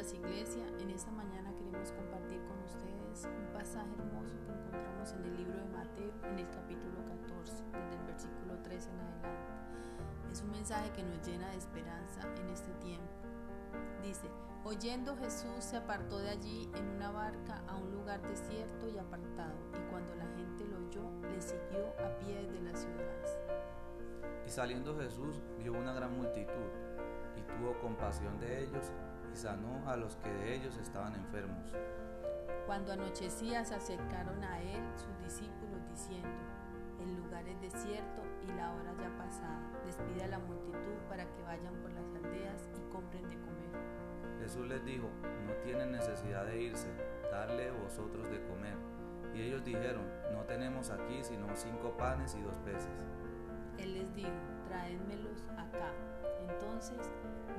días Iglesia, en esta mañana queremos compartir con ustedes un pasaje hermoso que encontramos en el libro de Mateo en el capítulo 14, desde el versículo 13 en adelante. Es un mensaje que nos llena de esperanza en este tiempo. Dice, oyendo Jesús se apartó de allí en una barca a un lugar desierto y apartado, y cuando la gente lo oyó, le siguió a pie de las ciudades. Y saliendo Jesús vio una gran multitud, y tuvo compasión de ellos, y sanó a los que de ellos estaban enfermos. Cuando anochecía se acercaron a él sus discípulos diciendo, el lugar es desierto y la hora ya pasada, despide a la multitud para que vayan por las aldeas y compren de comer. Jesús les dijo, no tienen necesidad de irse, darle vosotros de comer. Y ellos dijeron, no tenemos aquí sino cinco panes y dos peces. Él les dijo, traédmelos acá. Entonces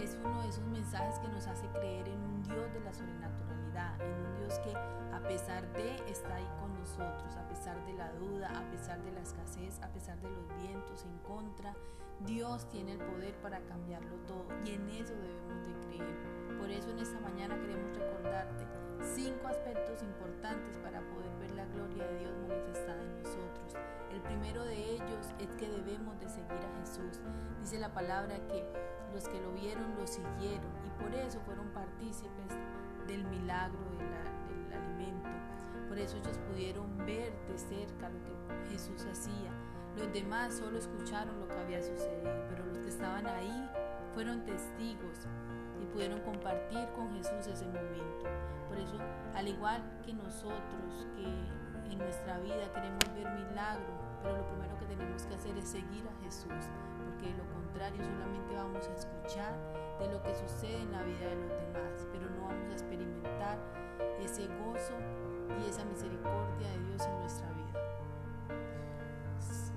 es uno de esos mensajes que nos hace creer en un Dios de la sobrenaturalidad, en un Dios que a pesar de está ahí con nosotros, a pesar de la duda, a pesar de la escasez, a pesar de los vientos en contra, Dios tiene el poder para cambiarlo todo y en eso debemos de creer. Por eso en esta mañana queremos recordarte cinco aspectos importantes para poder ver la gloria de Dios manifestada en nosotros. El primero de ellos es que debemos de seguir a Jesús. Dice la palabra que los que lo vieron lo siguieron y por eso fueron partícipes del milagro del alimento. Por eso ellos pudieron ver de cerca lo que Jesús hacía. Los demás solo escucharon lo que había sucedido, pero los que estaban ahí fueron testigos y pudieron compartir con Jesús ese momento. Por eso, al igual que nosotros que en nuestra vida queremos ver milagro, pero lo primero que tenemos que hacer es seguir a Jesús, porque de lo contrario solamente vamos a escuchar de lo que sucede en la vida de los demás, pero no vamos a experimentar ese gozo y esa misericordia de Dios en nuestra vida.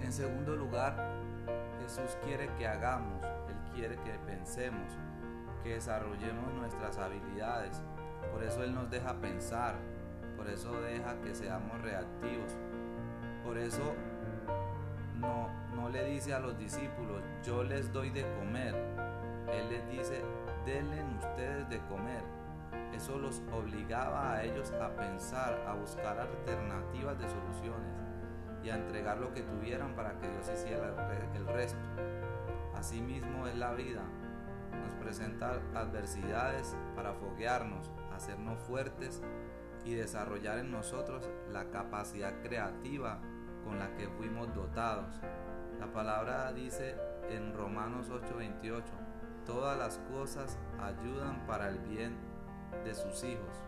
En segundo lugar, Jesús quiere que hagamos, Él quiere que pensemos, que desarrollemos nuestras habilidades. Por eso Él nos deja pensar, por eso deja que seamos reactivos. Por eso no, le dice a los discípulos, yo les doy de comer. Él les dice, denle ustedes de comer. Eso los obligaba a ellos a pensar, a buscar alternativas de soluciones y a entregar lo que tuvieran para que Dios hiciera el resto. Asimismo es la vida. Nos presenta adversidades para foguearnos, hacernos fuertes y desarrollar en nosotros la capacidad creativa con la que fuimos dotados. La palabra dice en Romanos 8:28, todas las cosas ayudan para el bien de sus hijos.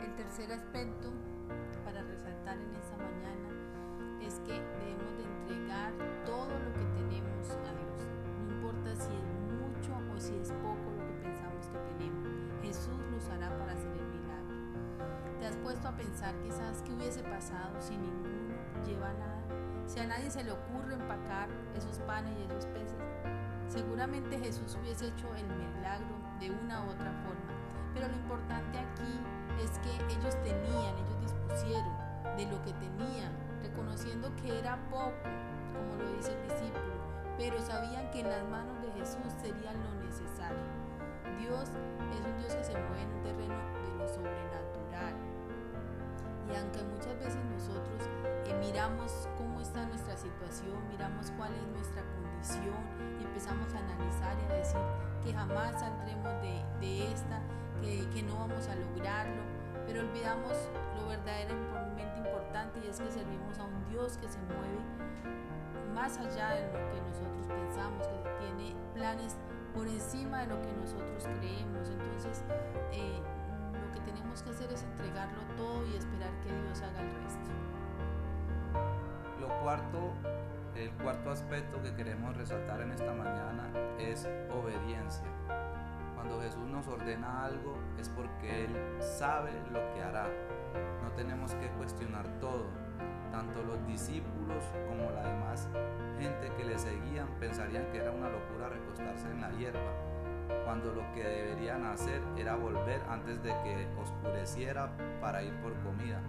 El tercer aspecto para resaltar en esta a pensar quizás qué hubiese pasado si ninguno lleva nada? Si a nadie se le ocurre empacar esos panes y esos peces, seguramente Jesús hubiese hecho el milagro de una u otra forma. Pero lo importante aquí es que ellos tenían, ellos dispusieron de lo que tenían, reconociendo que era poco, como lo dice el discípulo, pero sabían que en las manos de Jesús sería lo necesario. Dios es un Dios que se mueve en un terreno de lo sobrenatural. Y aunque muchas veces nosotros eh, miramos cómo está nuestra situación, miramos cuál es nuestra condición y empezamos a analizar y a decir que jamás saldremos de, de esta, que, que no vamos a lograrlo, pero olvidamos lo verdaderamente importante y es que servimos a un Dios que se mueve más allá de lo que nosotros pensamos, que tiene planes por encima de lo que nosotros creemos. Entonces, eh, tenemos que hacer es entregarlo todo y esperar que Dios haga el resto. Lo cuarto, el cuarto aspecto que queremos resaltar en esta mañana es obediencia. Cuando Jesús nos ordena algo es porque Él sabe lo que hará. No tenemos que cuestionar todo. Tanto los discípulos como la demás gente que le seguían pensarían que era una locura recostarse en la hierba, cuando lo que deberían hacer era volver antes de que oscureciera para ir por comida.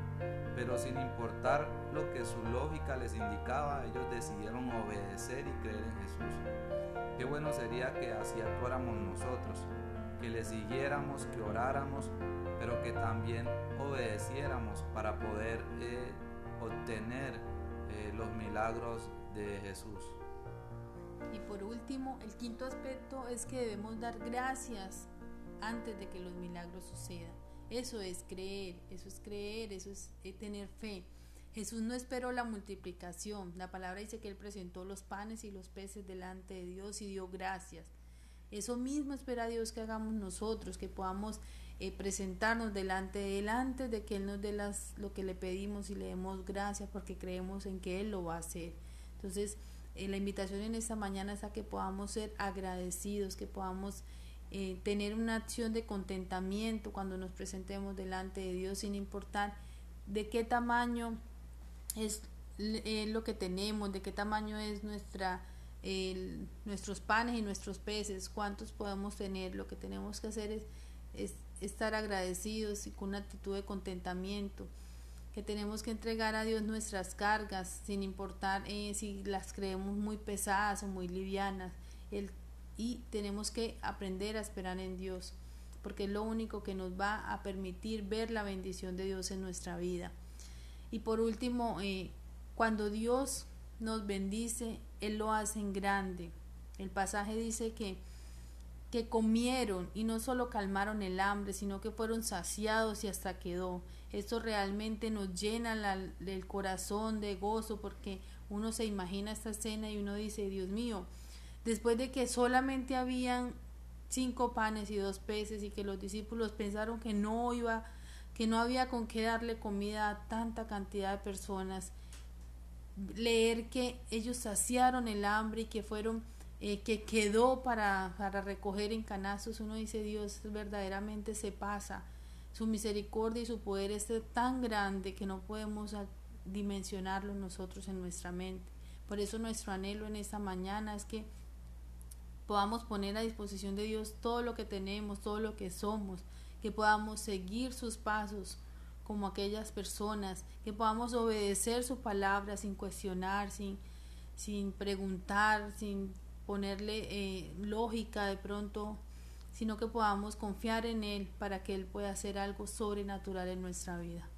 Pero sin importar lo que su lógica les indicaba, ellos decidieron obedecer y creer en Jesús. Qué bueno sería que así actuáramos nosotros, que le siguiéramos, que oráramos, pero que también obedeciéramos para poder eh, obtener eh, los milagros de Jesús. Y por último, el quinto aspecto es que debemos dar gracias antes de que los milagros sucedan. Eso es creer, eso es creer, eso es eh, tener fe. Jesús no esperó la multiplicación. La palabra dice que Él presentó los panes y los peces delante de Dios y dio gracias. Eso mismo espera Dios que hagamos nosotros, que podamos eh, presentarnos delante de Él antes de que Él nos dé las, lo que le pedimos y le demos gracias porque creemos en que Él lo va a hacer. Entonces, eh, la invitación en esta mañana es a que podamos ser agradecidos, que podamos eh, tener una acción de contentamiento cuando nos presentemos delante de Dios, sin importar de qué tamaño es lo que tenemos, de qué tamaño es nuestra nuestros panes y nuestros peces, cuántos podemos tener. Lo que tenemos que hacer es estar agradecidos y con una actitud de contentamiento que tenemos que entregar a Dios nuestras cargas, sin importar eh, si las creemos muy pesadas o muy livianas. y tenemos que aprender a esperar en Dios, porque es lo único que nos va a permitir ver la bendición de Dios en nuestra vida. Y por último, eh, cuando Dios nos bendice, Él lo hace en grande. El pasaje dice que que comieron y no solo calmaron el hambre, sino que fueron saciados y hasta quedó. Esto realmente nos llena el corazón de gozo porque uno se imagina esta escena y uno dice, Dios mío, después de que solamente habían cinco panes y dos peces y que los discípulos pensaron que no iba, que no había con qué darle comida a tanta cantidad de personas, leer que ellos saciaron el hambre y que fueron eh, que quedó para, para recoger en canastos, uno dice, Dios verdaderamente se pasa. Su misericordia y su poder es tan grande que no podemos dimensionarlo nosotros en nuestra mente. Por eso nuestro anhelo en esta mañana es que podamos poner a disposición de Dios todo lo que tenemos, todo lo que somos, que podamos seguir sus pasos como aquellas personas, que podamos obedecer su palabra sin cuestionar, sin, sin preguntar, sin ponerle eh, lógica de pronto, sino que podamos confiar en Él para que Él pueda hacer algo sobrenatural en nuestra vida.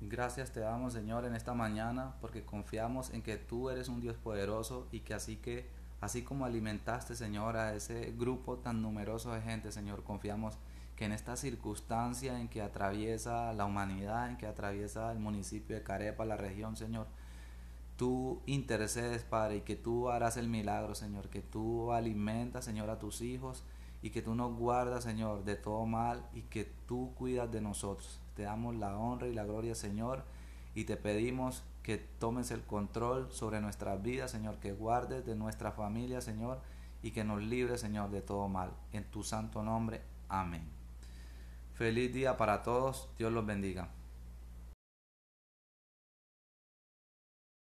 Gracias te damos Señor en esta mañana porque confiamos en que tú eres un Dios poderoso y que así que así como alimentaste Señor a ese grupo tan numeroso de gente Señor confiamos que en esta circunstancia en que atraviesa la humanidad, en que atraviesa el municipio de Carepa, la región Señor, tú intercedes, Padre, y que tú harás el milagro, Señor, que tú alimentas, Señor, a tus hijos y que tú nos guardas, Señor, de todo mal y que tú cuidas de nosotros. Te damos la honra y la gloria, Señor, y te pedimos que tomes el control sobre nuestras vidas, Señor, que guardes de nuestra familia, Señor, y que nos libres, Señor, de todo mal. En tu santo nombre, amén. Feliz día para todos, Dios los bendiga.